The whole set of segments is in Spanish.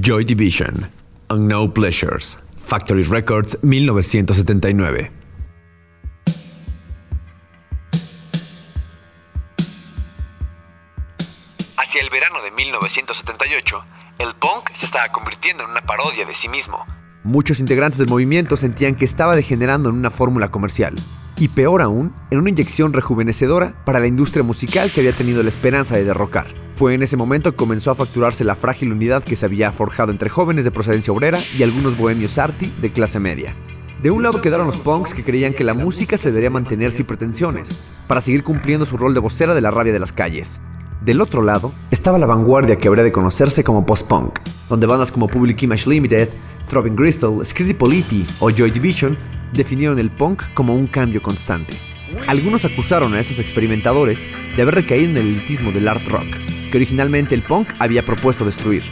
Joy Division, Unknown Pleasures, Factory Records 1979. Hacia el verano de 1978, el punk se estaba convirtiendo en una parodia de sí mismo. Muchos integrantes del movimiento sentían que estaba degenerando en una fórmula comercial, y peor aún, en una inyección rejuvenecedora para la industria musical que había tenido la esperanza de derrocar. Fue en ese momento que comenzó a facturarse la frágil unidad que se había forjado entre jóvenes de procedencia obrera y algunos bohemios arty de clase media. De un lado quedaron los punks que creían que la música se debería mantener sin pretensiones, para seguir cumpliendo su rol de vocera de la rabia de las calles. Del otro lado estaba la vanguardia que habría de conocerse como post-punk, donde bandas como Public Image Limited, Throbbing Crystal, Scritti Politi o Joy Division definieron el punk como un cambio constante. Algunos acusaron a estos experimentadores de haber recaído en el elitismo del art rock, que originalmente el punk había propuesto destruir.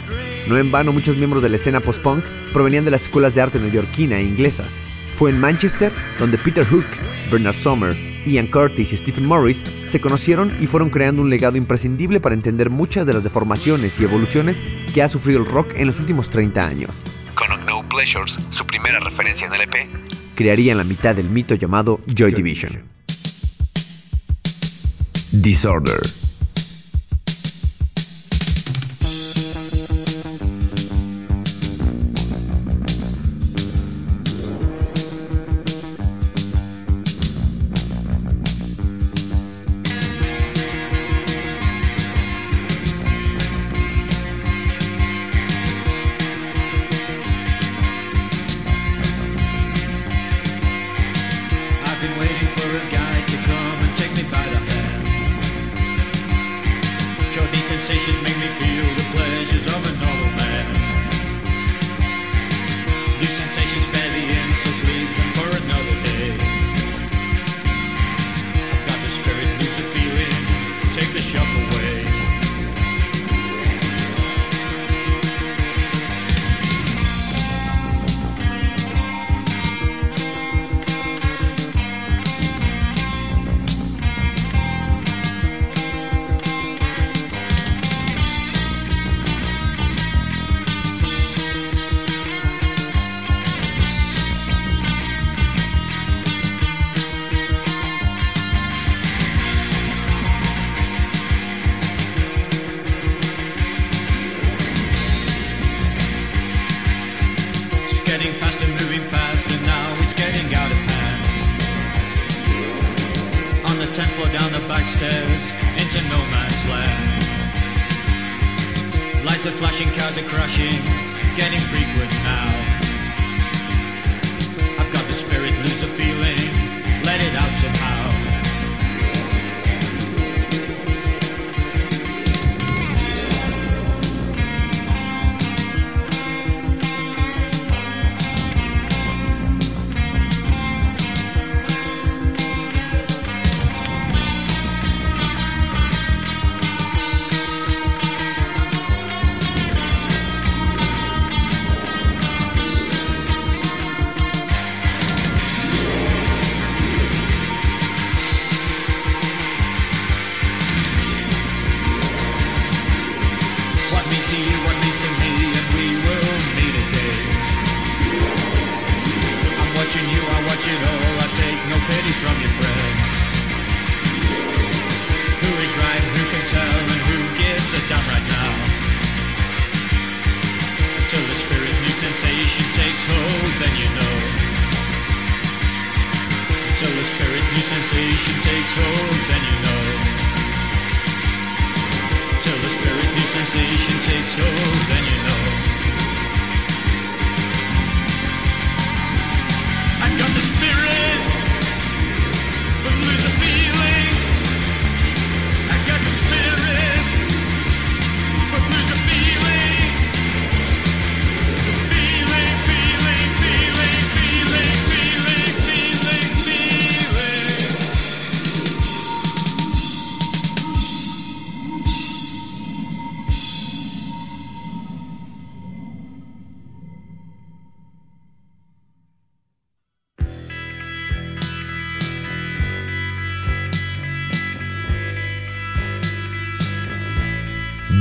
No en vano muchos miembros de la escena post-punk provenían de las escuelas de arte neoyorquina e inglesas. Fue en Manchester donde Peter Hook, Bernard Sommer, Ian Curtis y Stephen Morris se conocieron y fueron creando un legado imprescindible para entender muchas de las deformaciones y evoluciones que ha sufrido el rock en los últimos 30 años. Con No Pleasures, su primera referencia en LP, crearían la mitad del mito llamado Joy Division. Disorder.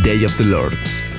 Day of the Lords.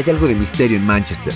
hay algo de misterio en Manchester,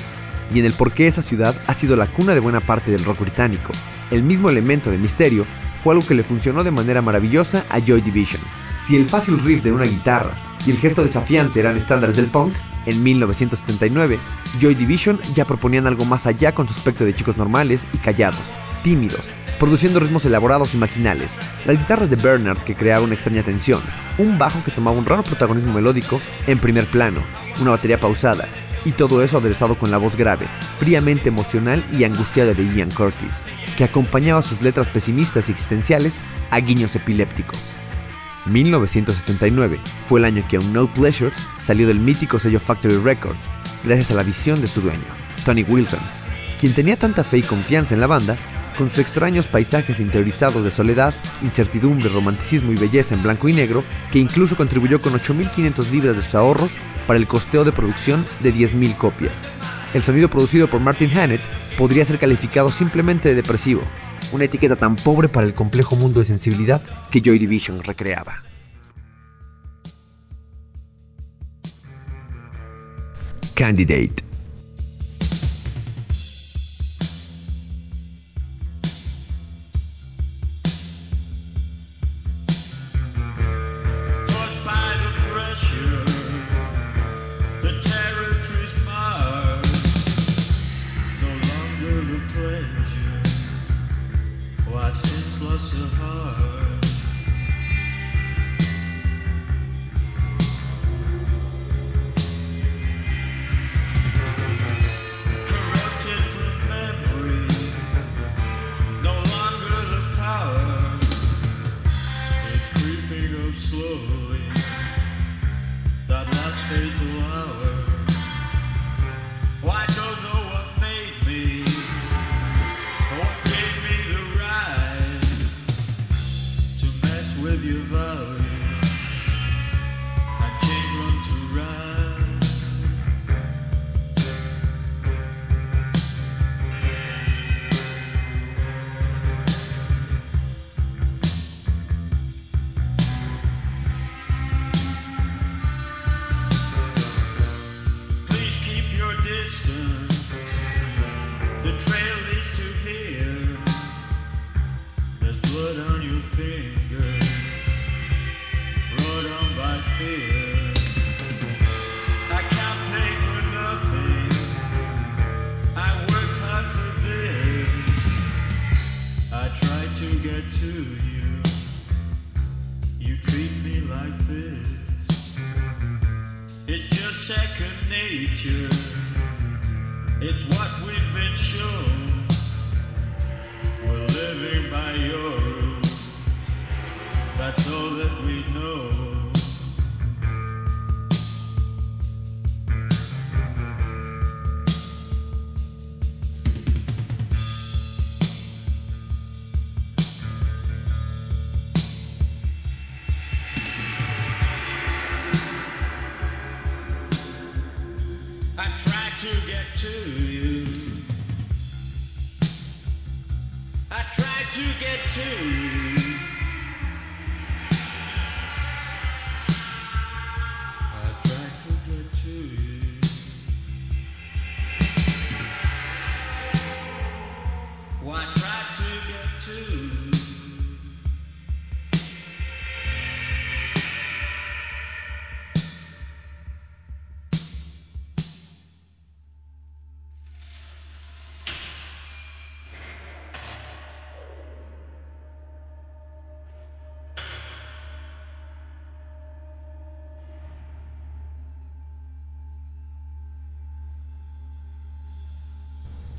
y en el por qué esa ciudad ha sido la cuna de buena parte del rock británico. El mismo elemento de misterio fue algo que le funcionó de manera maravillosa a Joy Division. Si el fácil riff de una guitarra y el gesto desafiante eran estándares del punk, en 1979 Joy Division ya proponían algo más allá con su aspecto de chicos normales y callados, tímidos, produciendo ritmos elaborados y maquinales, las guitarras de Bernard que creaban una extraña tensión, un bajo que tomaba un raro protagonismo melódico en primer plano, una batería pausada, y todo eso aderezado con la voz grave, fríamente emocional y angustiada de Ian Curtis, que acompañaba sus letras pesimistas y existenciales a guiños epilépticos. 1979 fue el año que un No Pleasures salió del mítico sello Factory Records, gracias a la visión de su dueño, Tony Wilson, quien tenía tanta fe y confianza en la banda, con sus extraños paisajes interiorizados de soledad, incertidumbre, romanticismo y belleza en blanco y negro, que incluso contribuyó con 8.500 libras de sus ahorros para el costeo de producción de 10.000 copias. El sonido producido por Martin Hannett podría ser calificado simplemente de depresivo, una etiqueta tan pobre para el complejo mundo de sensibilidad que Joy Division recreaba. Candidate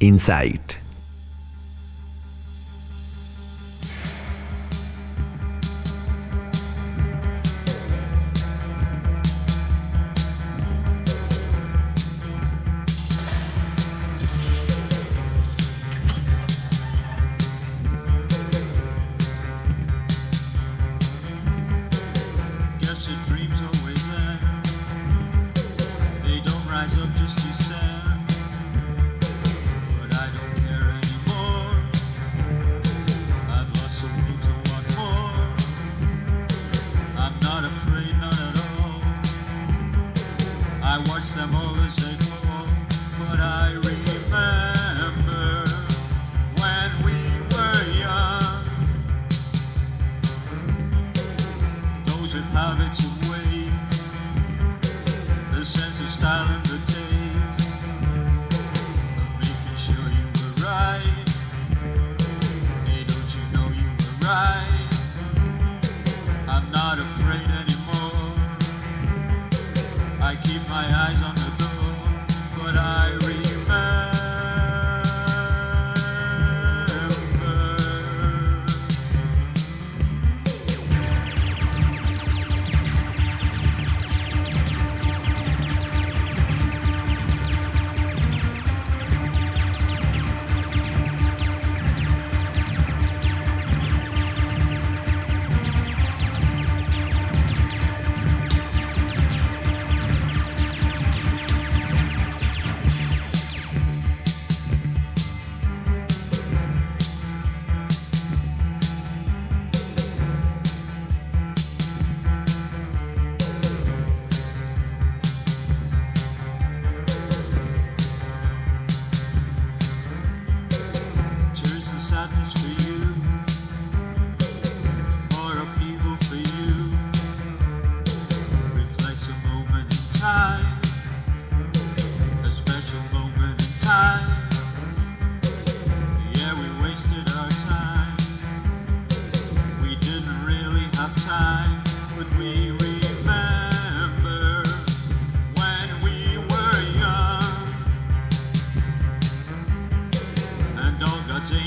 Insight.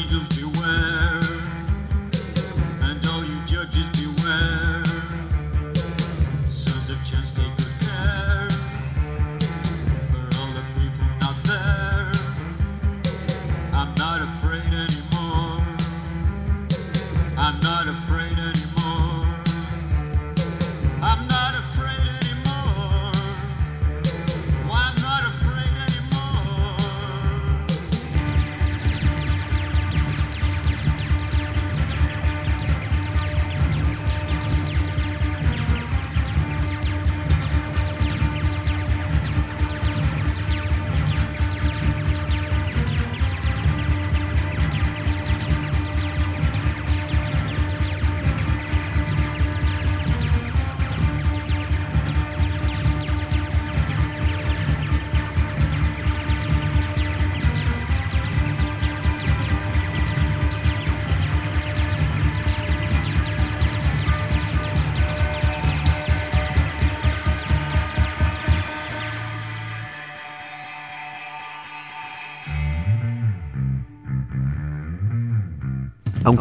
do, do.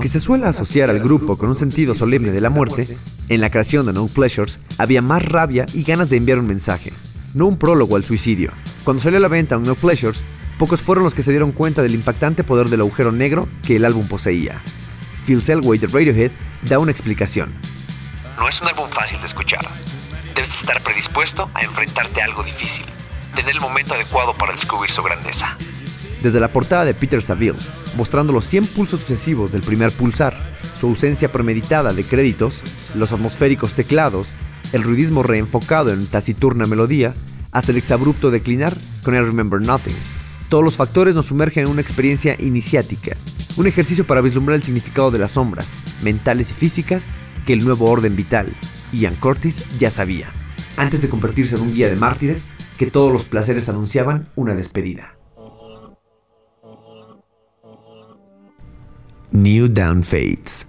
Aunque se suele asociar al grupo con un sentido solemne de la muerte, en la creación de No Pleasures había más rabia y ganas de enviar un mensaje, no un prólogo al suicidio. Cuando salió a la venta No Pleasures, pocos fueron los que se dieron cuenta del impactante poder del agujero negro que el álbum poseía. Phil Selway de Radiohead da una explicación. No es un álbum fácil de escuchar. Debes estar predispuesto a enfrentarte a algo difícil, tener el momento adecuado para descubrir su grandeza. Desde la portada de Peter Saville, mostrando los 100 pulsos sucesivos del primer pulsar, su ausencia premeditada de créditos, los atmosféricos teclados, el ruidismo reenfocado en taciturna melodía, hasta el exabrupto declinar con I Remember Nothing. Todos los factores nos sumergen en una experiencia iniciática, un ejercicio para vislumbrar el significado de las sombras, mentales y físicas, que el nuevo orden vital, Ian Curtis, ya sabía, antes de convertirse en un guía de mártires, que todos los placeres anunciaban una despedida. Kneel down faiths.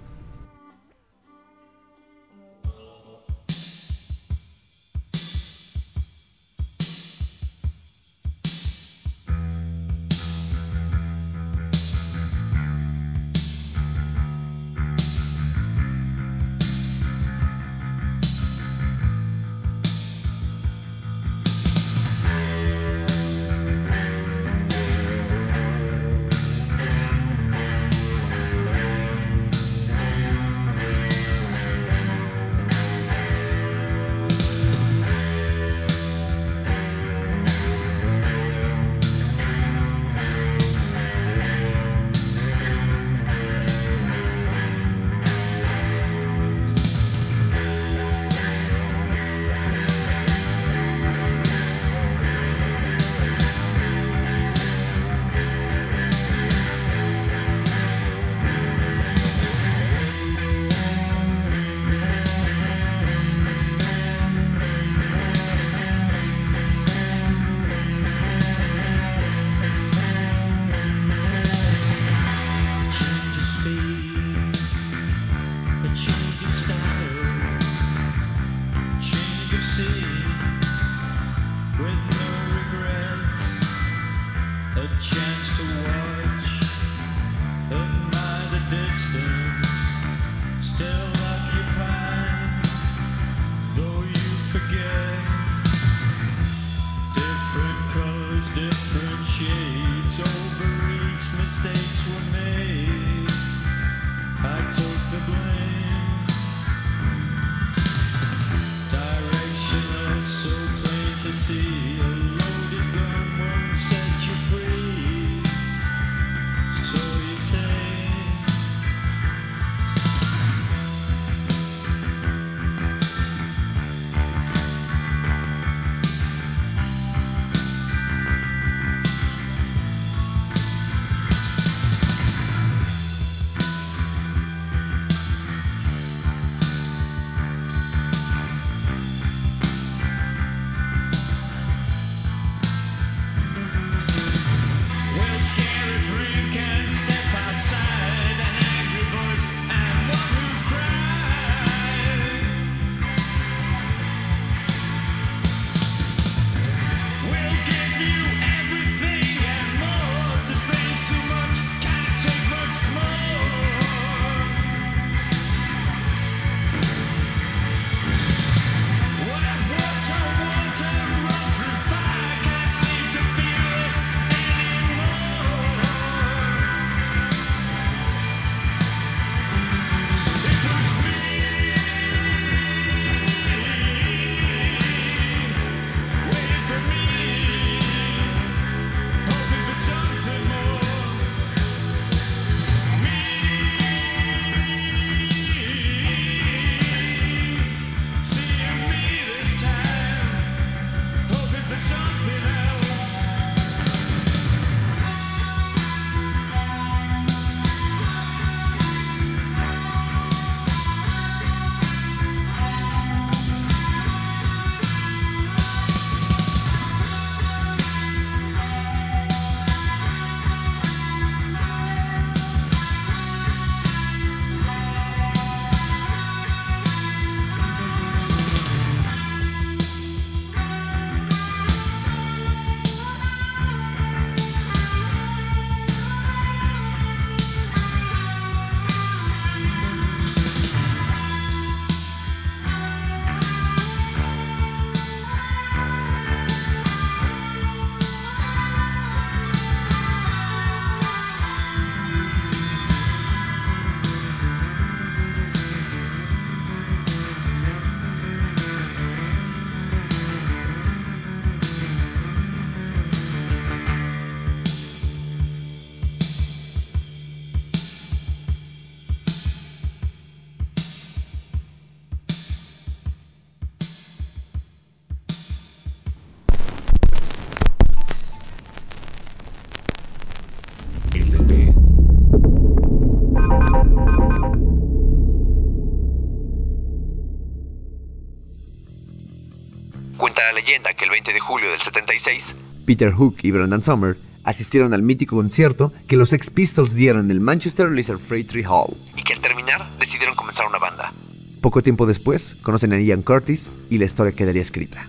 Cuenta la leyenda que el 20 de julio del 76, Peter Hook y Brendan Summer asistieron al mítico concierto que los Ex Pistols dieron en el Manchester Lizard Freightree Hall. y que al terminar decidieron comenzar una banda. Poco tiempo después, conocen a Ian Curtis y la historia quedaría escrita.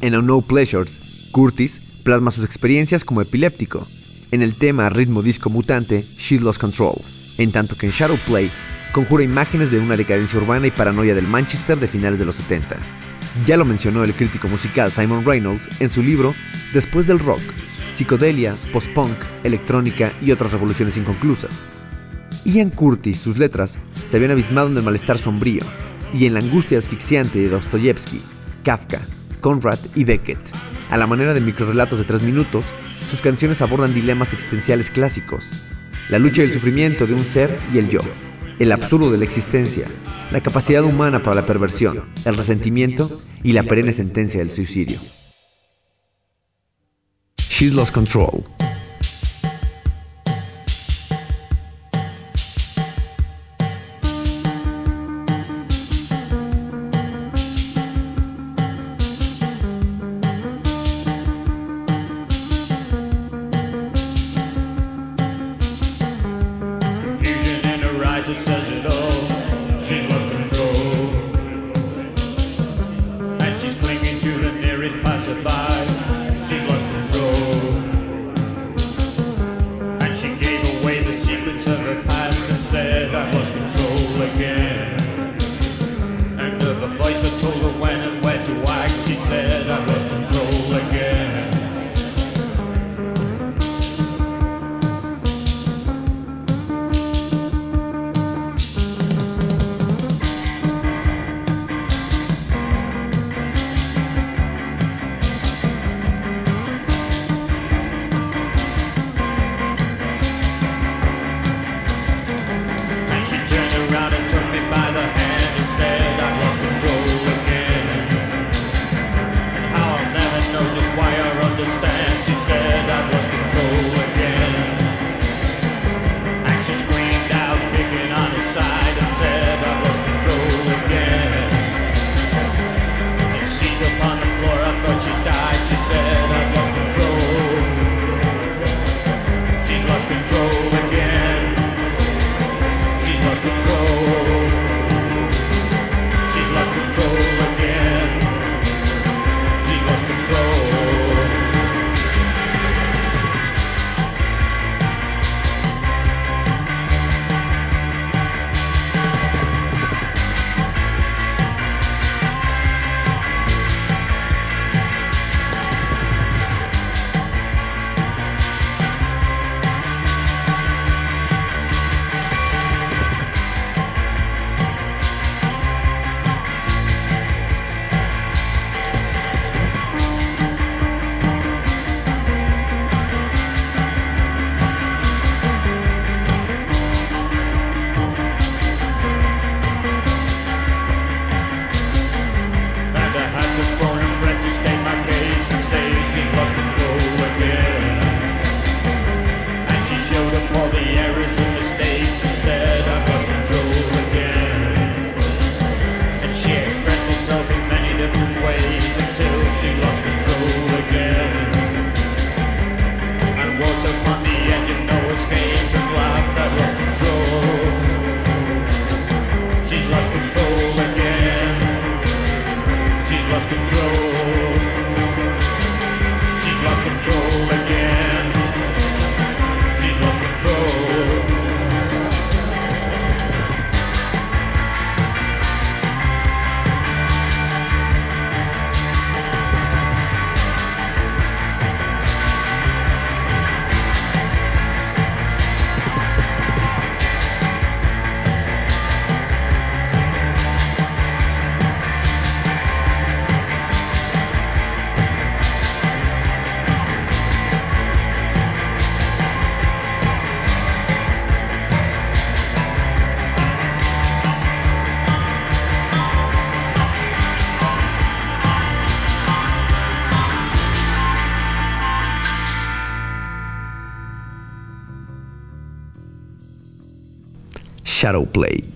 En A No Pleasures, Curtis plasma sus experiencias como epiléptico en el tema ritmo disco mutante She Lost Control, en tanto que en Shadow Play conjura imágenes de una decadencia urbana y paranoia del Manchester de finales de los 70. Ya lo mencionó el crítico musical Simon Reynolds en su libro Después del rock, psicodelia, post-punk, electrónica y otras revoluciones inconclusas. Ian Curtis, sus letras, se habían abismado en el malestar sombrío y en la angustia asfixiante de Dostoyevsky, Kafka, Conrad y Beckett. A la manera de microrelatos de tres minutos, sus canciones abordan dilemas existenciales clásicos, la lucha y el sufrimiento de un ser y el yo, el absurdo de la existencia, la capacidad humana para la perversión, el resentimiento y la perenne sentencia del suicidio. She's Lost Control. It says it all. Play.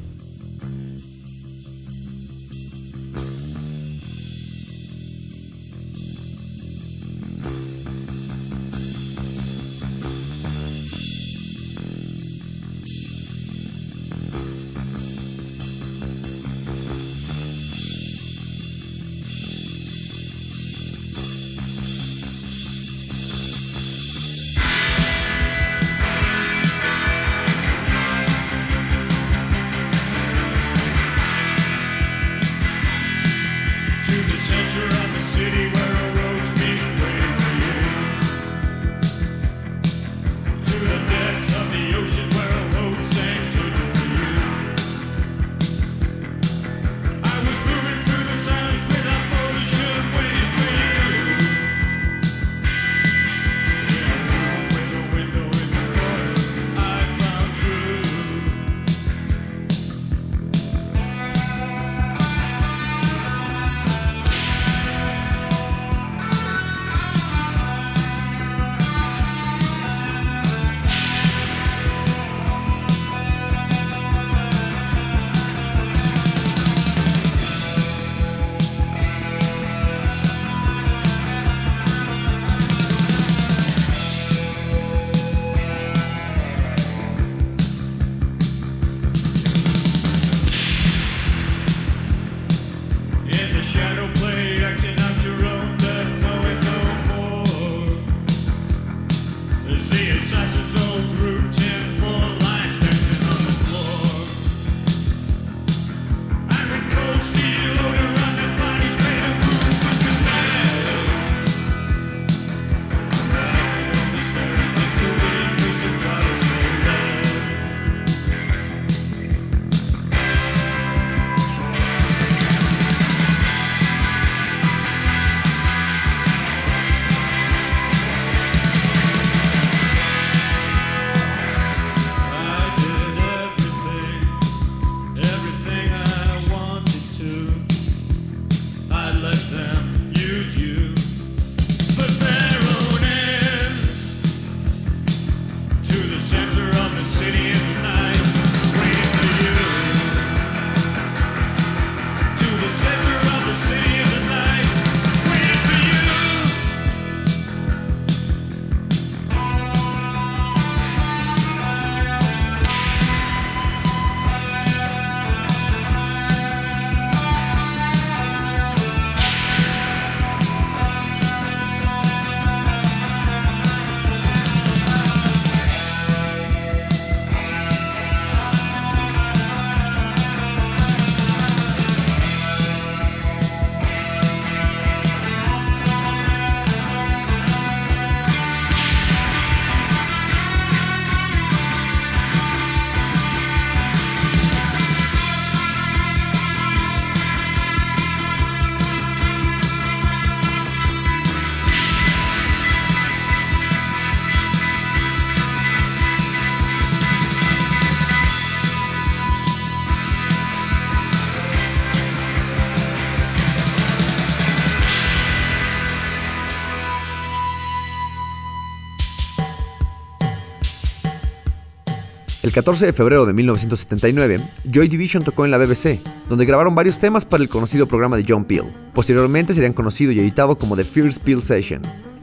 El 14 de febrero de 1979, Joy Division tocó en la BBC, donde grabaron varios temas para el conocido programa de John Peel. Posteriormente serían conocido y editado como The First Peel Session.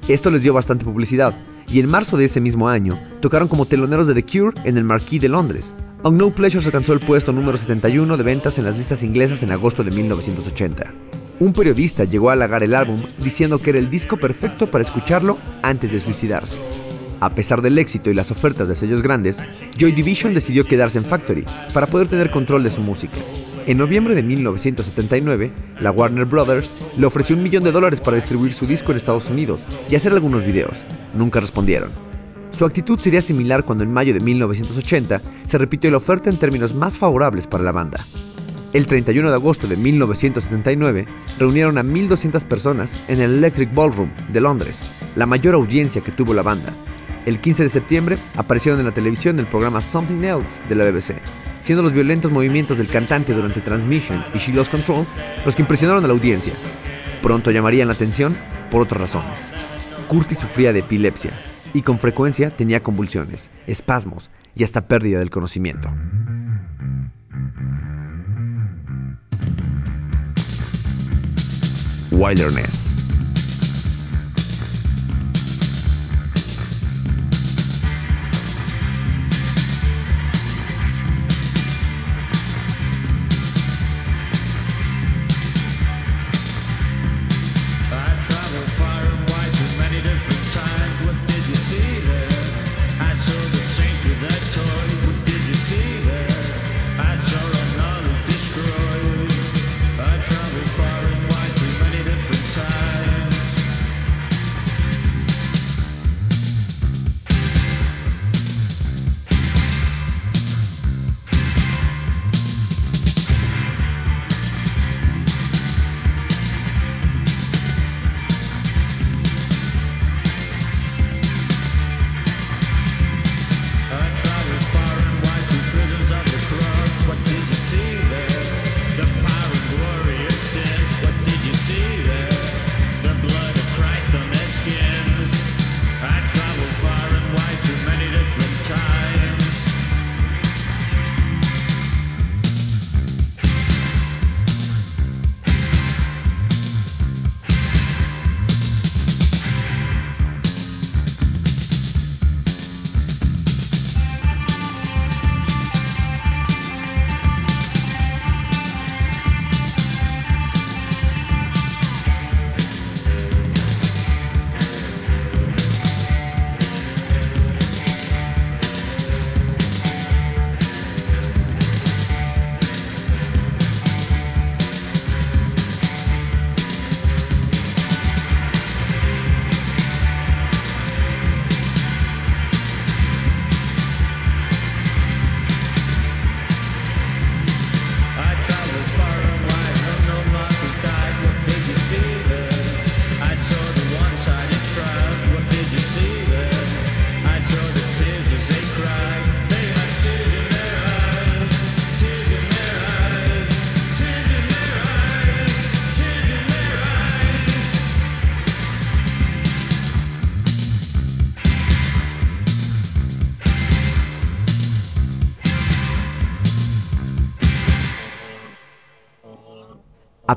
Esto les dio bastante publicidad, y en marzo de ese mismo año tocaron como teloneros de The Cure en el Marquis de Londres. No Pleasures alcanzó el puesto número 71 de ventas en las listas inglesas en agosto de 1980. Un periodista llegó a halagar el álbum diciendo que era el disco perfecto para escucharlo antes de suicidarse. A pesar del éxito y las ofertas de sellos grandes, Joy Division decidió quedarse en Factory para poder tener control de su música. En noviembre de 1979, la Warner Brothers le ofreció un millón de dólares para distribuir su disco en Estados Unidos y hacer algunos videos. Nunca respondieron. Su actitud sería similar cuando en mayo de 1980 se repitió la oferta en términos más favorables para la banda. El 31 de agosto de 1979 reunieron a 1.200 personas en el Electric Ballroom de Londres, la mayor audiencia que tuvo la banda, el 15 de septiembre aparecieron en la televisión el programa Something Else de la BBC, siendo los violentos movimientos del cantante durante Transmission y She Lost Control los que impresionaron a la audiencia. Pronto llamarían la atención por otras razones. Curtis sufría de epilepsia y con frecuencia tenía convulsiones, espasmos y hasta pérdida del conocimiento. Wilderness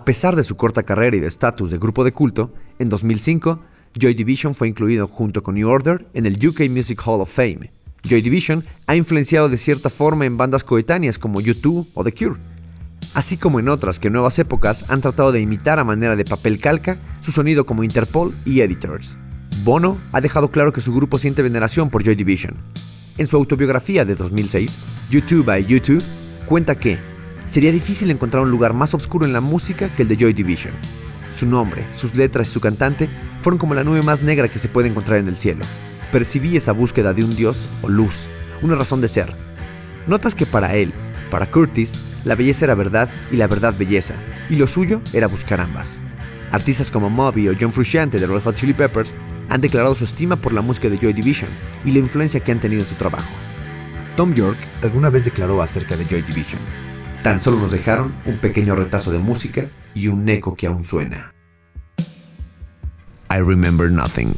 A pesar de su corta carrera y de estatus de grupo de culto, en 2005, Joy Division fue incluido junto con New Order en el UK Music Hall of Fame. Joy Division ha influenciado de cierta forma en bandas coetáneas como U2 o The Cure, así como en otras que en nuevas épocas han tratado de imitar a manera de papel calca su sonido como Interpol y Editors. Bono ha dejado claro que su grupo siente veneración por Joy Division. En su autobiografía de 2006, YouTube by YouTube, cuenta que Sería difícil encontrar un lugar más oscuro en la música que el de Joy Division. Su nombre, sus letras y su cantante fueron como la nube más negra que se puede encontrar en el cielo. Percibí esa búsqueda de un dios o luz, una razón de ser. Notas que para él, para Curtis, la belleza era verdad y la verdad belleza, y lo suyo era buscar ambas. Artistas como Moby o John Frusciante de Red Hot Chili Peppers han declarado su estima por la música de Joy Division y la influencia que han tenido en su trabajo. Tom York alguna vez declaró acerca de Joy Division, Tan solo nos dejaron un pequeño retazo de música y un eco que aún suena. I remember nothing.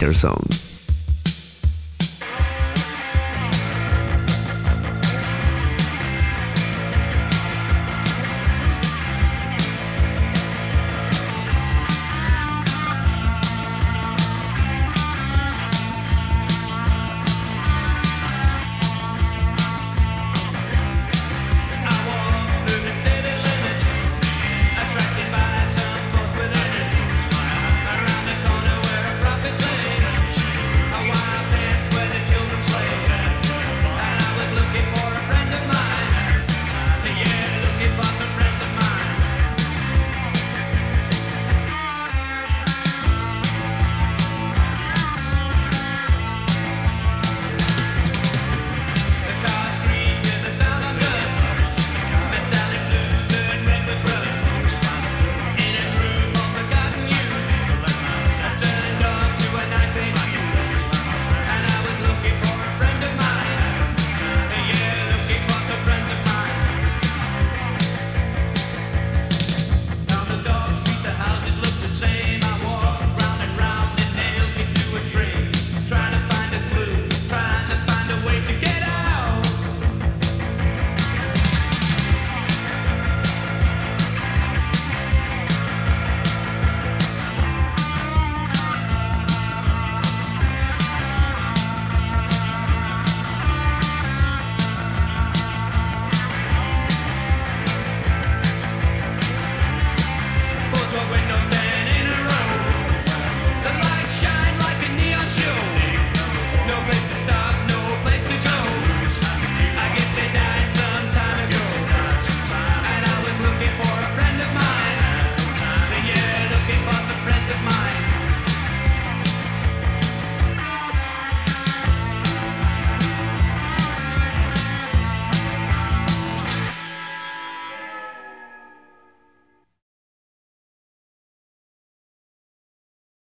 Winter Zone.